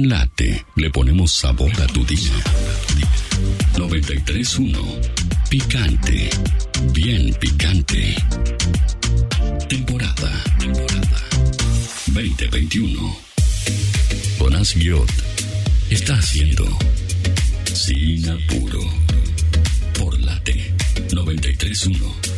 en Late le ponemos sabor a tu día. 93.1 Picante. Bien picante. Temporada. Temporada. 2021. Bonas Guiot está haciendo Sin Apuro. Por Late 93.1.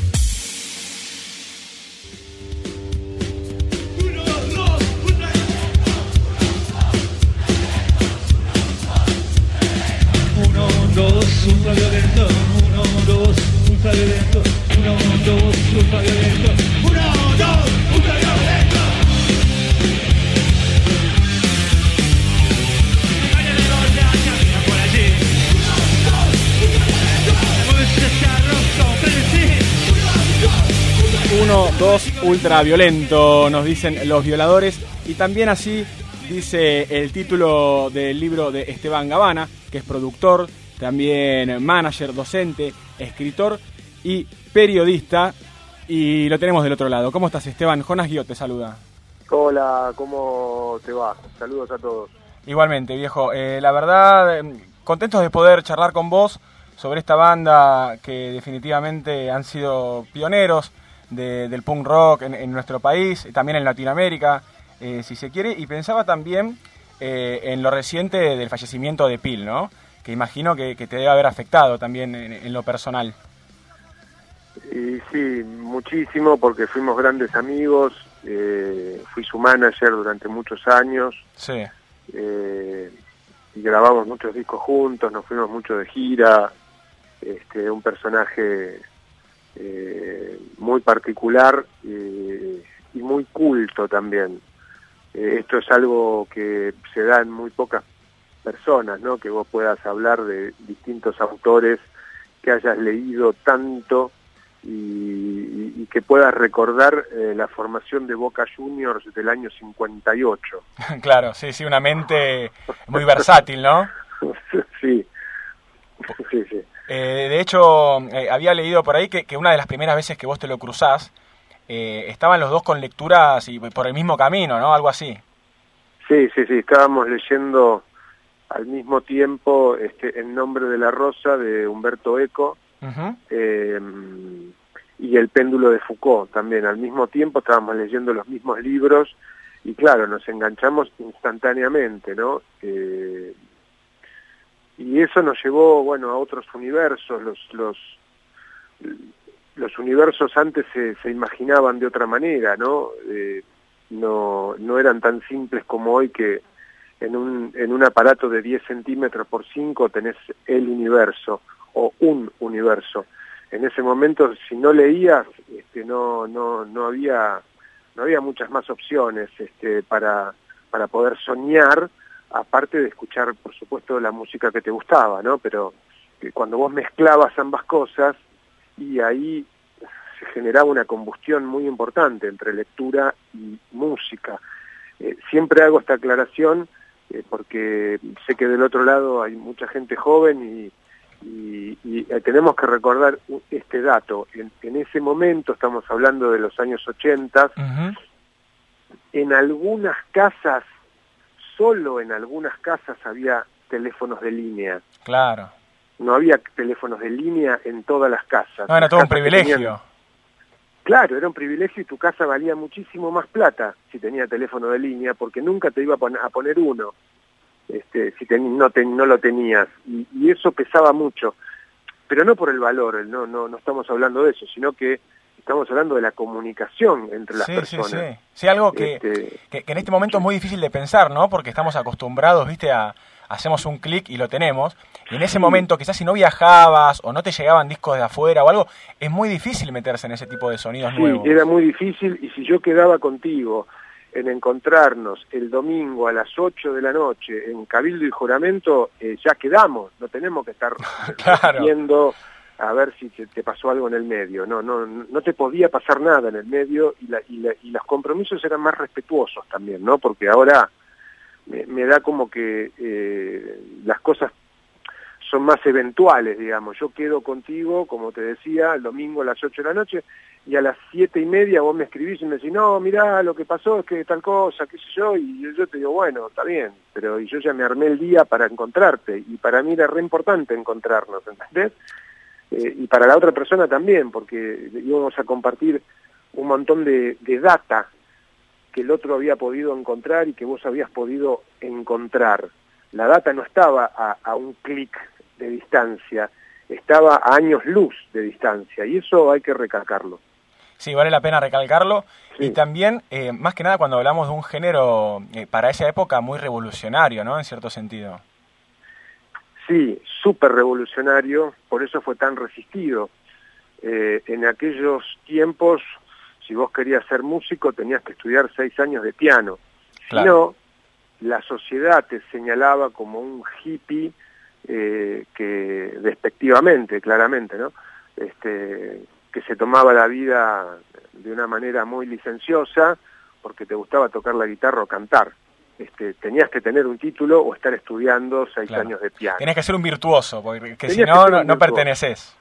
Uno, dos, ultraviolento, nos dicen los violadores. Y también así dice el título del libro de Esteban Gavana, que es productor, también manager, docente, escritor y periodista. Y lo tenemos del otro lado. ¿Cómo estás, Esteban? Jonas Guiot te saluda. Hola, ¿cómo te va? Saludos a todos. Igualmente, viejo. Eh, la verdad, eh, contentos de poder charlar con vos sobre esta banda que definitivamente han sido pioneros de- del punk rock en, en nuestro país, también en Latinoamérica, eh, si se quiere. Y pensaba también eh, en lo reciente del fallecimiento de Pil, ¿no? Que imagino que, que te debe haber afectado también en, en lo personal. Y sí, muchísimo porque fuimos grandes amigos, eh, fui su manager durante muchos años Sí, eh, y grabamos muchos discos juntos, nos fuimos mucho de gira, este, un personaje eh, muy particular y muy culto también. Esto es algo que se da en muy pocas personas, ¿no? Que vos puedas hablar de distintos autores que hayas leído tanto y, que puedas recordar eh, la formación de Boca Juniors del año 58. claro, sí, sí, una mente muy versátil, ¿no? sí, sí, sí. Eh, de hecho, eh, había leído por ahí que, que una de las primeras veces que vos te lo cruzás, eh, estaban los dos con lecturas y por el mismo camino, ¿no? Algo así. Sí, sí, sí, estábamos leyendo al mismo tiempo este, En nombre de la rosa de Humberto Eco Eh, y El péndulo de Foucault también. Al mismo tiempo estábamos leyendo los mismos libros y claro, nos enganchamos instantáneamente, ¿no? Eh, y eso nos llevó, bueno, a otros universos. Los, los, los universos antes se, se imaginaban de otra manera, ¿no? Eh, no, no eran tan simples como hoy que en un, en un aparato de 10 centímetros por 5 tenés el universo o un universo. En ese momento, si no leías, este, no, no, no había, no había muchas más opciones este, para, para poder soñar, aparte de escuchar, por supuesto, la música que te gustaba, ¿no? Pero que cuando vos mezclabas ambas cosas, y ahí se generaba una combustión muy importante entre lectura y música. Eh, siempre hago esta aclaración eh, porque sé que del otro lado hay mucha gente joven y, y- y, eh, tenemos que recordar este dato. En, en ese momento, estamos hablando de los años 80, Ujú. en algunas casas, solo en algunas casas había teléfonos de línea. Claro. No había teléfonos de línea en todas las casas. No, era todo un privilegio. tenían- Claro, era un privilegio y tu casa valía muchísimo más plata si tenía teléfono de línea, porque nunca te iba a poner uno, este, si ten- no, ten- no lo tenías. Y, y eso pesaba mucho, pero no por el valor, no, no, no estamos hablando de eso, sino que estamos hablando de la comunicación entre las Sí, sí, personas. sí. Sí, algo que, Este, que, que en este momento es muy difícil de pensar, ¿no? Porque estamos acostumbrados, viste, a hacemos un clic y lo tenemos. Y en ese momento, quizás si no viajabas o no te llegaban discos de afuera o algo, es muy difícil meterse en ese tipo de sonidos Sí, nuevos. era muy difícil y si yo quedaba contigo en encontrarnos el domingo a las 8 de la noche en Cabildo y Juramento, eh, ya quedamos, no tenemos que estar Claro. viendo a ver si te, te pasó algo en el medio, no, no, no te podía pasar nada en el medio y, la, y, la- y los compromisos eran más respetuosos también, ¿no? Porque ahora me, me da como que eh, las cosas son más eventuales, digamos. Yo quedo contigo, como te decía, el domingo a las 8 de la noche y a las siete y media vos me escribís y me decís, no, mirá, lo que pasó es que tal cosa, qué sé yo, y yo te digo, bueno, está bien, pero yo ya me armé el día para encontrarte, y para mí era re importante encontrarnos, ¿entendés? Eh, y para la otra persona también, porque íbamos a compartir un montón de, de data que el otro había podido encontrar y que vos habías podido encontrar. La data no estaba a, a un clic de distancia, estaba a años luz de distancia, y eso hay que recalcarlo. Sí, vale la pena recalcarlo. Sí. Y también, eh, más que nada, cuando hablamos de un género eh, para esa época muy revolucionario, ¿no? En cierto sentido. Sí, súper revolucionario, por eso fue tan resistido. Eh, en aquellos tiempos, si vos querías ser músico, tenías que estudiar seis años de piano. Claro. Si no, la sociedad te señalaba como un hippie eh, que despectivamente, claramente, ¿no? Este, que se tomaba la vida de una manera muy licenciosa porque te gustaba tocar la guitarra o cantar. Este, tenías que tener un título o estar estudiando seis Claro. años de piano. Tenés que ser un virtuoso, porque que si Tenías no, no, perteneces.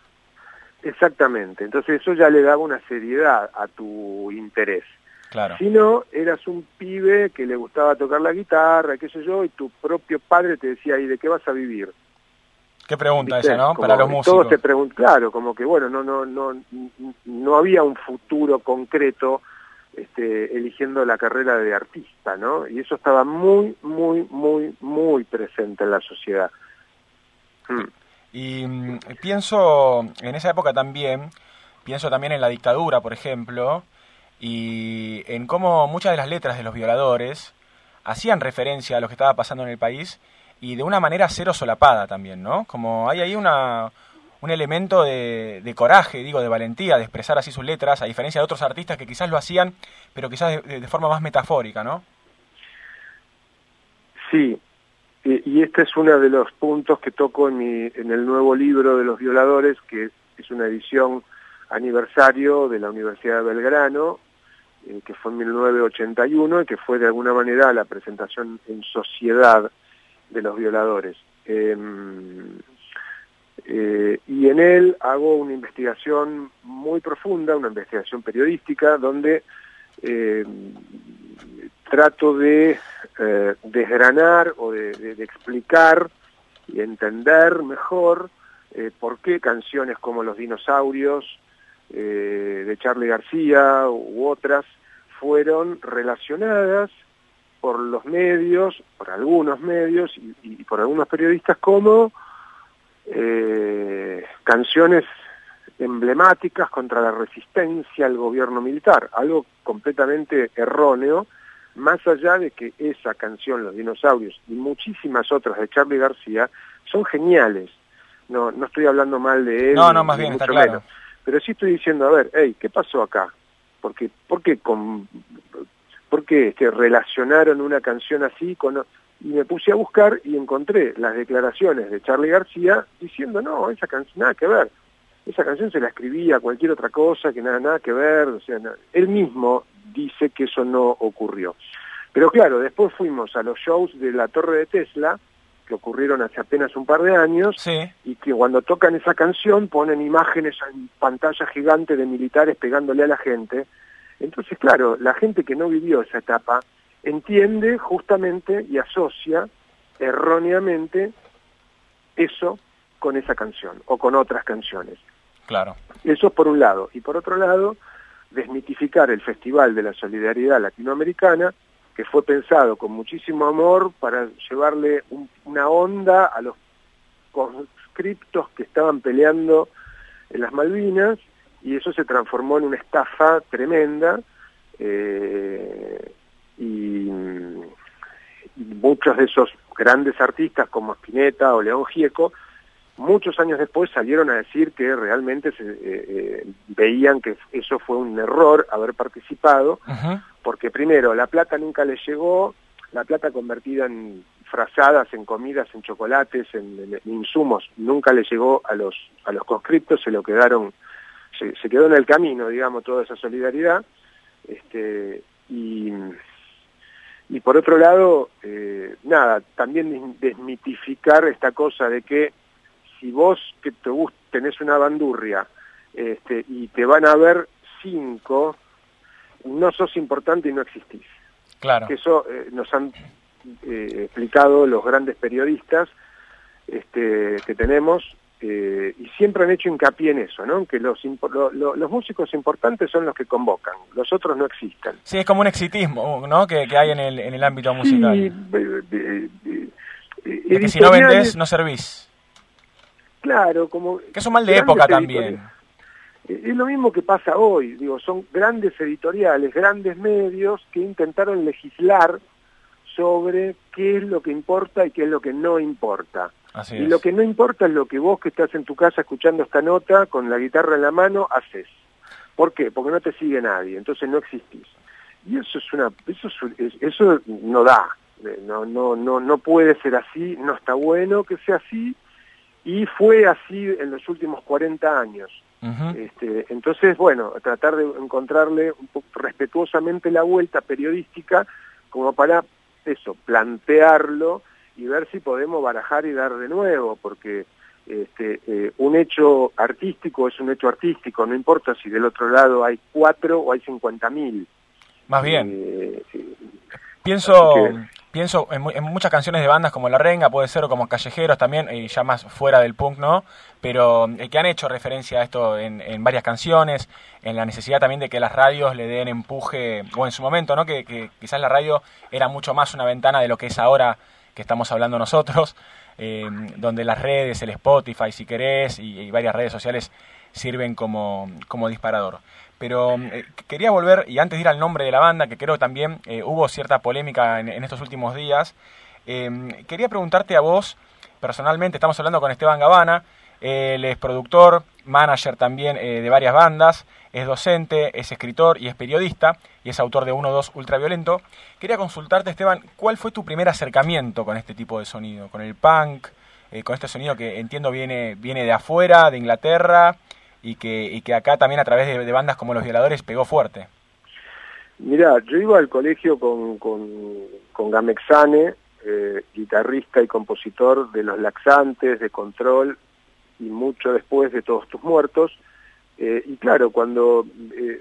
Exactamente, entonces eso ya le daba una seriedad a tu interés. Claro. Si no, eras un pibe que le gustaba tocar la guitarra, qué sé yo, y tu propio padre te decía, ¿y de qué vas a vivir? Qué pregunta ¿Viste? esa, ¿no? Como Para los músicos. Todos te preguntan, claro, como que bueno, no, no, no, no había un futuro concreto este, eligiendo la carrera de artista, ¿no? Y eso estaba muy, muy, muy, muy presente en la sociedad. Mm. Y mm, pienso en esa época también, pienso también en la dictadura, por ejemplo, y en cómo muchas de las letras de los violadores hacían referencia a lo que estaba pasando en el país y de una manera cero solapada también, ¿no? Como hay ahí una, un elemento de, de coraje, digo, de valentía, de expresar así sus letras, a diferencia de otros artistas que quizás lo hacían, pero quizás de, forma más metafórica, ¿no? Sí, y, y este es uno de los puntos que toco en, mi, en el nuevo libro de los violadores, que es una edición aniversario de la Universidad de Belgrano, eh, que fue en 1981 y que fue de alguna manera la presentación en sociedad de los violadores. Eh, eh, y en él hago una investigación muy profunda, una investigación periodística, donde eh, trato de eh, desgranar o de, de, explicar y entender mejor eh, por qué canciones como Los Dinosaurios de Charlie García u otras fueron relacionadas por los medios, por algunos medios y, y por algunos periodistas como eh, canciones emblemáticas contra la resistencia al gobierno militar, algo completamente erróneo, más allá de que esa canción, Los Dinosaurios, y muchísimas otras de Charlie García, son geniales. No, no estoy hablando mal de él. No, no, más bien, está claro. Menos. Pero sí estoy diciendo, a ver, hey, ¿qué pasó acá? Porque, ¿Por qué, con, por qué este, relacionaron una canción así con... Y me puse a buscar y encontré las declaraciones de Charlie García diciendo, no, esa canción nada que ver. Esa canción se la escribía cualquier otra cosa, que nada, nada que ver. O sea, nada. él mismo dice que eso no ocurrió. Pero claro, después fuimos a los shows de la Torre de Tesla, que ocurrieron hace apenas un par de años, sí. y que cuando tocan esa canción ponen imágenes en pantalla gigante de militares pegándole a la gente. Entonces, claro, la gente que no vivió esa etapa entiende justamente y asocia erróneamente eso con esa canción o con otras canciones. Claro. Eso por un lado. Y por otro lado, desmitificar el Festival de la Solidaridad Latinoamericana, que fue pensado con muchísimo amor para llevarle un, una onda a los conscriptos que estaban peleando en las Malvinas, y eso se transformó en una estafa tremenda, eh, y, y muchos de esos grandes artistas como Spinetta o León Gieco, muchos años después salieron a decir que realmente se, eh, eh, veían que eso fue un error haber participado, uh -huh. porque primero, la plata nunca les llegó, la plata convertida en frazadas, en comidas, en chocolates, en, en, en insumos, nunca le llegó a los, a los conscriptos, se lo quedaron, se, se quedó en el camino, digamos, toda esa solidaridad, este, y y por otro lado, eh, nada, también desmitificar esta cosa de que si vos que te gusta, tenés una bandurria este, y te van a ver 5, no sos importante y no existís. Claro. Que eso eh, nos han eh, explicado los grandes periodistas este, que tenemos eh, y siempre han hecho hincapié en eso, ¿no? Que los, lo, lo, los músicos importantes son los que convocan, los otros no existen. Sí, es como un exitismo, ¿no? Que, que hay en el, en el ámbito musical. Sí, eh, eh, eh, que si no vendés, no servís. Claro, como... Que es un mal de época también. Es lo mismo que pasa hoy, digo, son grandes editoriales, grandes medios que intentaron legislar sobre qué es lo que importa y qué es lo que no importa. Así Y es. lo que no importa es lo que vos que estás en tu casa escuchando esta nota con la guitarra en la mano haces. ¿Por qué? Porque no te sigue nadie, entonces no existís. Y eso es una eso es- es- eso no da, Eh, no no no no puede ser así, no está bueno que sea así y fue así en los últimos 40 años. Este, entonces, bueno, tratar de encontrarle un poco respetuosamente la vuelta periodística como para eso, plantearlo y ver si podemos barajar y dar de nuevo, porque este, eh, un hecho artístico es un hecho artístico, no importa si del otro lado hay cuatro o hay cincuenta mil. Más bien. Eh, Pienso, que- pienso en, en muchas canciones de bandas como La Renga, puede ser, o como Callejeros también, y ya más fuera del punk, ¿no? Pero eh, que han hecho referencia a esto en, en varias canciones, en la necesidad también de que las radios le den empuje, o en su momento, ¿no? Que, que quizás la radio era mucho más una ventana de lo que es ahora que estamos hablando nosotros, eh, donde las redes, el Spotify, si querés, y, y varias redes sociales sirven como, como disparador. Pero eh, quería volver, y antes de ir al nombre de la banda, que creo también eh, hubo cierta polémica en, en estos últimos días, eh, quería preguntarte a vos, personalmente, estamos hablando con Esteban Gavana, él es productor, manager también eh, de varias bandas, es docente, es escritor y es periodista, y es autor de 1-2 Ultraviolento. Quería consultarte, Esteban, ¿cuál fue tu primer acercamiento con este tipo de sonido? ¿Con el punk? con este sonido que entiendo viene, viene de afuera, de Inglaterra, y que, y que acá también a través de, de bandas como Los Violadores pegó fuerte. Mirá, yo iba al colegio con, con, con Gamexane, eh, guitarrista y compositor de Los Laxantes, de Control, y mucho después de Todos Tus Muertos. Eh, y claro, cuando eh,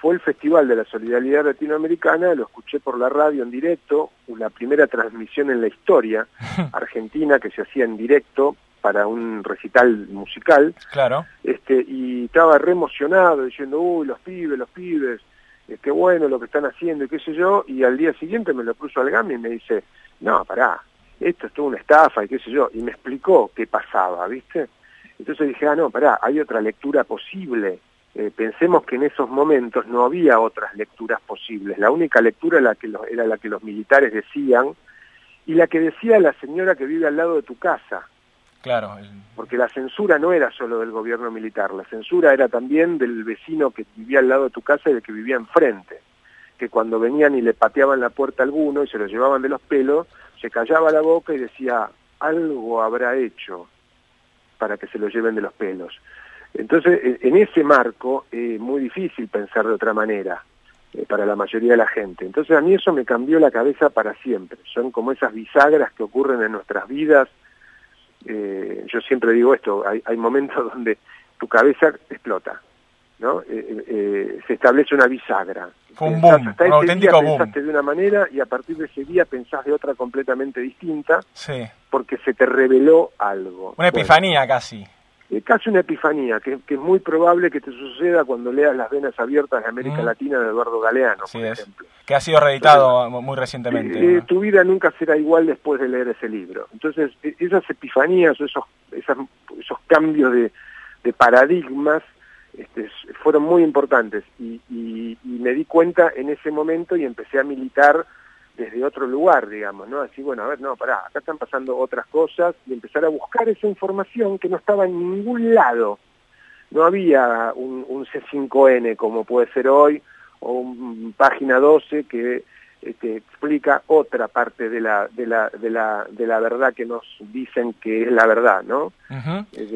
fue el Festival de la Solidaridad Latinoamericana, lo escuché por la radio en directo, la primera transmisión en la historia argentina que se hacía en directo para un recital musical Claro. este, y estaba re emocionado diciendo, uy, los pibes, los pibes, qué bueno lo que están haciendo y qué sé yo, y al día siguiente me lo puso al GAMI y me dice, no, pará, esto es toda una estafa y qué sé yo, y me explicó qué pasaba, ¿viste? Entonces dije, ah, no, pará, hay otra lectura posible. Eh, pensemos que en esos momentos no había otras lecturas posibles. La única lectura era la, que los, era la que los militares decían y la que decía la señora que vive al lado de tu casa Claro. porque la censura no era solo del gobierno militar, la censura era también del vecino que vivía al lado de tu casa y del que vivía enfrente, que cuando venían y le pateaban la puerta a alguno y se lo llevaban de los pelos, se callaba la boca y decía, algo habrá hecho para que se lo lleven de los pelos. Entonces, en- ese marco, es muy difícil pensar de otra manera eh, para la mayoría de la gente. Entonces, a mí eso me cambió la cabeza para siempre. Son como esas bisagras que ocurren en nuestras vidas eh, yo siempre digo esto, hay, hay momentos donde tu cabeza explota, ¿no? Eh, eh, eh, se establece una bisagra. Fue un boom, hasta un ese auténtico día boom. pensaste de una manera y a partir de ese día pensás de otra completamente distinta Sí. porque se te reveló algo. Una Bueno, epifanía casi. Eh, casi una epifanía, que, que es muy probable que te suceda cuando leas Las venas abiertas de América Mm. Latina de Eduardo Galeano, Sí por es. ejemplo. Que ha sido reeditado muy recientemente. Eh, ¿no? tu vida nunca será igual después de leer ese libro. Entonces, e- esas epifanías o esos, esas- esos cambios de, de paradigmas este, fueron muy importantes y, y- y me di cuenta en ese momento y empecé a militar desde otro lugar, digamos, ¿no? Así, bueno, a ver, no, pará, acá están pasando otras cosas y empezar a buscar esa información que no estaba en ningún lado. No había un, un C5N como puede ser hoy o un página 12 que este, explica otra parte de la, de, la, de, la, de la verdad que nos dicen que es la verdad, ¿no?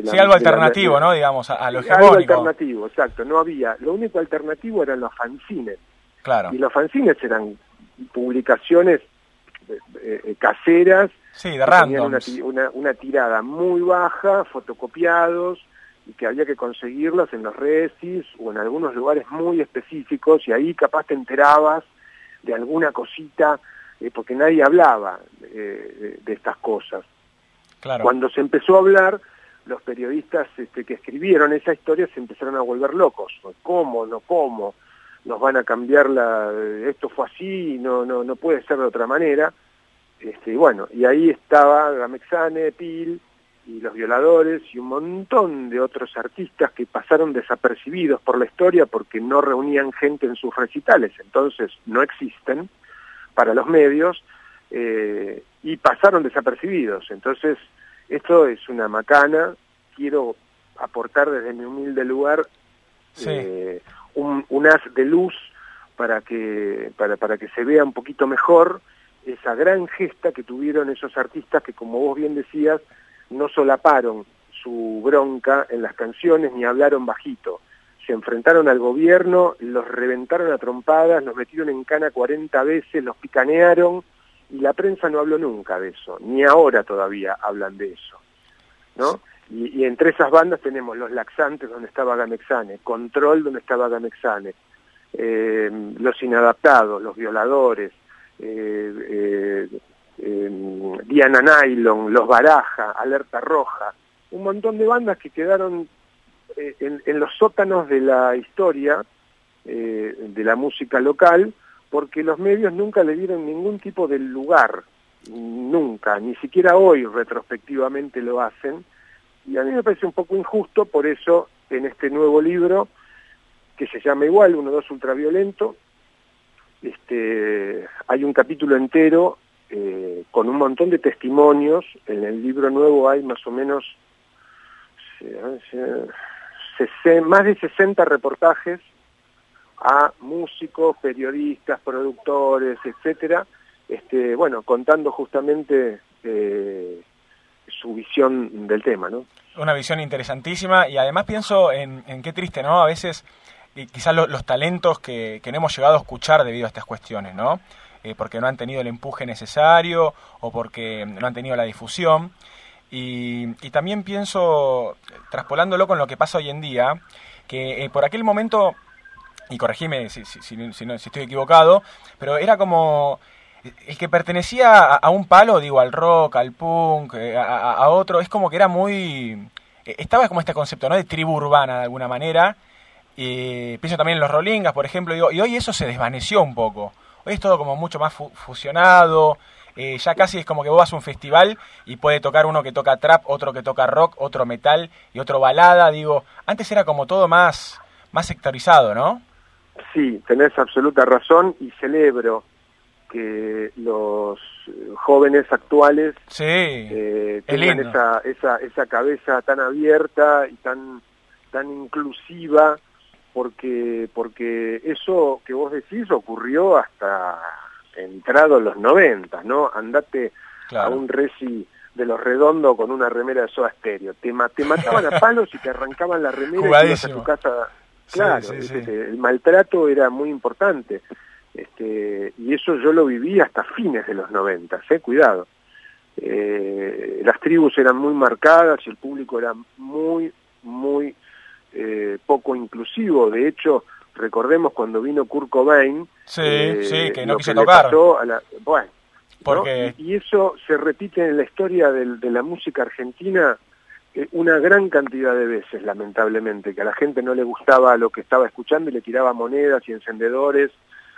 La- Sí, algo alternativo, ¿no? Digamos, a, a lo Algo alternativo, exacto, no había. Lo único alternativo eran los fanzines. Claro. Y los fanzines eran publicaciones eh, eh, caseras Sí, de que tenían una, una, una tirada muy baja, fotocopiados, y que había que conseguirlas en los resis o en algunos lugares muy específicos y ahí capaz te enterabas de alguna cosita eh, porque nadie hablaba eh, de, estas cosas. Claro. Cuando se empezó a hablar, los periodistas este, que escribieron esa historia se empezaron a volver locos. ¿Cómo? ¿No cómo? Nos van a cambiar la... Esto fue así, no, no, no puede ser de otra manera. Este, y bueno, y ahí estaba Gamexane, Pil y los violadores y un montón de otros artistas que pasaron desapercibidos por la historia porque no reunían gente en sus recitales, entonces no existen para los medios eh, y pasaron desapercibidos. Entonces, esto es una macana, quiero aportar desde mi humilde lugar eh, un, haz de luz para que, para, para que se vea un poquito mejor esa gran gesta que tuvieron esos artistas que, como vos bien decías, no solaparon su bronca en las canciones ni hablaron bajito. Se enfrentaron al gobierno, los reventaron a trompadas, los metieron en cana 40 veces, los picanearon y la prensa no habló nunca de eso, ni ahora todavía hablan de eso. ¿no? Y, entre esas bandas tenemos Los Laxantes, donde estaba Gamexane, Control, donde estaba Gamexane, eh, Los Inadaptados, Los Violadores, eh, eh, eh, Diana Nylon, Los Baraja, Alerta Roja, un montón de bandas que quedaron eh, en, en, los sótanos de la historia de la música local, porque los medios nunca le dieron ningún tipo de lugar, nunca, ni siquiera hoy retrospectivamente lo hacen, y a mí me parece un poco injusto, por eso en este nuevo libro, que se llama igual, 1-2 Ultraviolento, este, hay un capítulo entero eh, con un montón de testimonios. En el libro nuevo hay más o menos más de 60 reportajes a músicos, periodistas, productores, etcétera, este, bueno, contando justamente eh, visión del tema, ¿no? Una visión interesantísima y además pienso en, qué triste, ¿no? A veces quizás lo, los talentos que, que, no hemos llegado a escuchar debido a estas cuestiones, ¿no? Eh, porque no han tenido el empuje necesario o porque no han tenido la difusión. Y, y también pienso, traspolándolo con lo que pasa hoy en día, que eh, por aquel momento, y corregime si, si, si, si, no, si estoy equivocado, pero era como el que pertenecía a, un palo, digo, al rock, al punk, eh, a, otro, es como que era muy... Estaba como este concepto, ¿no? De tribu urbana, de alguna manera, y pienso también en los Rolingas, por ejemplo, y hoy eso se desvaneció un poco. Hoy es todo como mucho más fu fusionado, eh, ya casi es como que vos vas a un festival y puede tocar uno que toca trap, otro que toca rock, otro metal y otro balada, digo, antes era como todo más, más sectorizado, ¿no? Sí, tenés absoluta razón y celebro que los jóvenes actuales sí, eh, tengan esa, esa, esa cabeza tan abierta y tan, tan inclusiva porque porque eso que vos decís ocurrió hasta entrado los noventas, ¿no? Andate claro. a un reci de los redondos con una remera de soda estéreo. Te, te mataban a palos y te arrancaban la remera y ibas a tu casa. Claro, sí, sí, sí. el maltrato era muy importante. Este, y eso yo lo viví hasta fines de los noventas, eh, cuidado. Eh, las tribus eran muy marcadas y el público era muy, muy eh, poco inclusivo. De hecho, recordemos cuando vino Kurt Cobain, sí, eh, sí, que no quiso tocar. La, bueno, Porque... ¿no? y, eso se repite en la historia del, de la música argentina una gran cantidad de veces, lamentablemente, que a la gente no le gustaba lo que estaba escuchando y le tiraba monedas y encendedores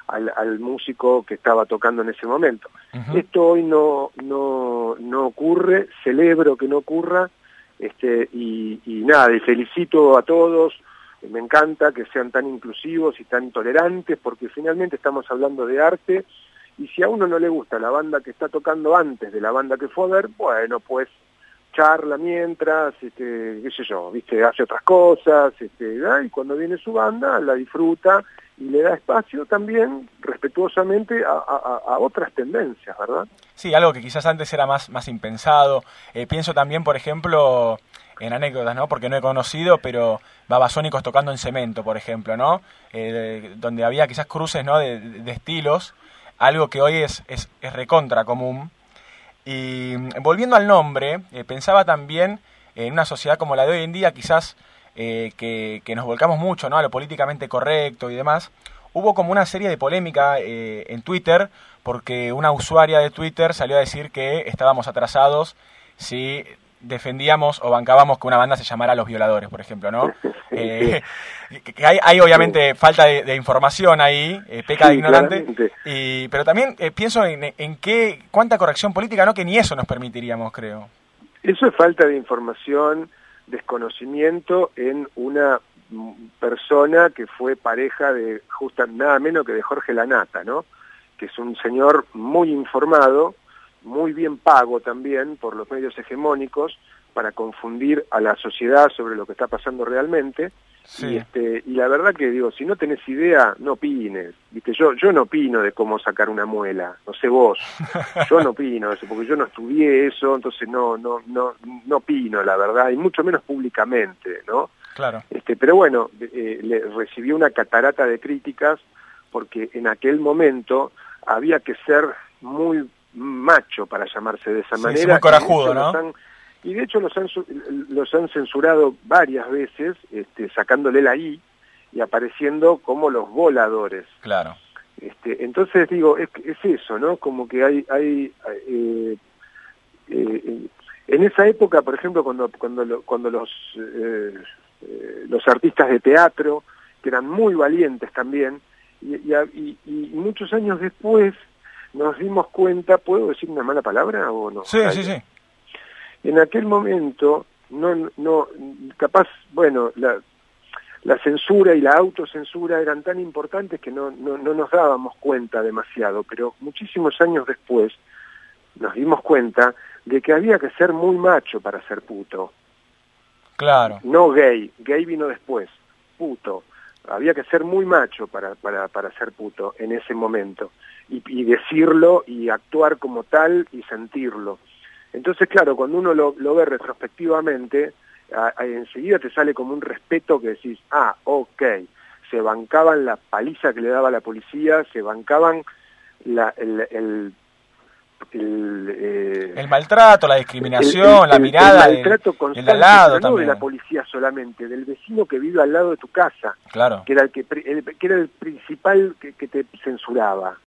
al, al músico que estaba tocando en ese momento. Uh -huh. Esto hoy no, no, no ocurre, celebro que no ocurra, este, y, y nada, y felicito a todos, me encanta que sean tan inclusivos y tan tolerantes, porque finalmente estamos hablando de arte, y si a uno no le gusta la banda que está tocando antes de la banda que fue a ver, bueno, pues charla mientras, este, qué sé yo, viste, hace otras cosas, este, y cuando viene su banda la disfruta y le da espacio también respetuosamente a, otras tendencias, ¿verdad? Sí, algo que quizás antes era más, más impensado. Eh, pienso también, por ejemplo, en anécdotas, ¿no? Porque no he conocido, pero babasónicos tocando en cemento, por ejemplo, ¿no? Eh, donde había quizás cruces, ¿no? De, de, estilos, algo que hoy es, es, es recontra común. Y volviendo al nombre, eh, pensaba también en una sociedad como la de hoy en día, quizás eh, que, que, nos volcamos mucho ¿no? a lo políticamente correcto y demás, hubo como una serie de polémica eh, en Twitter porque una usuaria de Twitter salió a decir que estábamos atrasados si defendíamos o bancábamos que una banda se llamara Los Violadores, por ejemplo, ¿no? Eh, que hay, hay, obviamente falta de, información ahí, eh, peca de ignorante, y, pero también eh, pienso en, en qué, cuánta corrección política, ¿no? Que ni eso nos permitiríamos, creo. Eso es falta de información, desconocimiento en una persona que fue pareja de justa nada menos que de Jorge Lanata, ¿no? Que es un señor muy informado, muy bien pago también por los medios hegemónicos para confundir a la sociedad sobre lo que está pasando realmente. Y, este, y la verdad que digo, si no tenés idea, no opines. ¿Viste? Yo, yo no opino de cómo sacar una muela, no sé vos. Yo no opino eso, porque yo no estudié eso, entonces no, no, no, no opino, la verdad, y mucho menos públicamente, ¿no? Claro. Este, pero bueno, eh, le recibió una catarata de críticas porque en aquel momento había que ser muy macho para llamarse de esa manera. muy corajudo, ¿no? Y de hecho los han, los han censurado varias veces, este, sacándole la I y apareciendo como los voladores. Claro. Este, entonces digo, es, es eso, ¿no? Como que hay... hay eh, eh, en esa época, por ejemplo, cuando, cuando, cuando los, eh, los artistas de teatro, que eran muy valientes también, y, y, y muchos años después nos dimos cuenta, ¿puedo decir una mala palabra o no? Sí, sí, sí. En aquel momento, no, no, capaz, bueno, la, la censura y la autocensura eran tan importantes que no, no, no nos dábamos cuenta demasiado, pero muchísimos años después nos dimos cuenta de que había que ser muy macho para ser puto. Claro. No gay, gay vino después, puto había que ser muy macho para, para, para ser puto en ese momento y, y, decirlo y actuar como tal y sentirlo. Entonces, claro, cuando uno lo, lo ve retrospectivamente, a, a, enseguida te sale como un respeto que decís, ah, ok, se bancaban la paliza que le daba la policía, se bancaban la, el, el el, eh, el, maltrato, la discriminación, el, la mirada el maltrato constante, del lado no de la policía solamente, del vecino que vive al lado de tu casa, claro. que era el que, era el principal que, que te censuraba.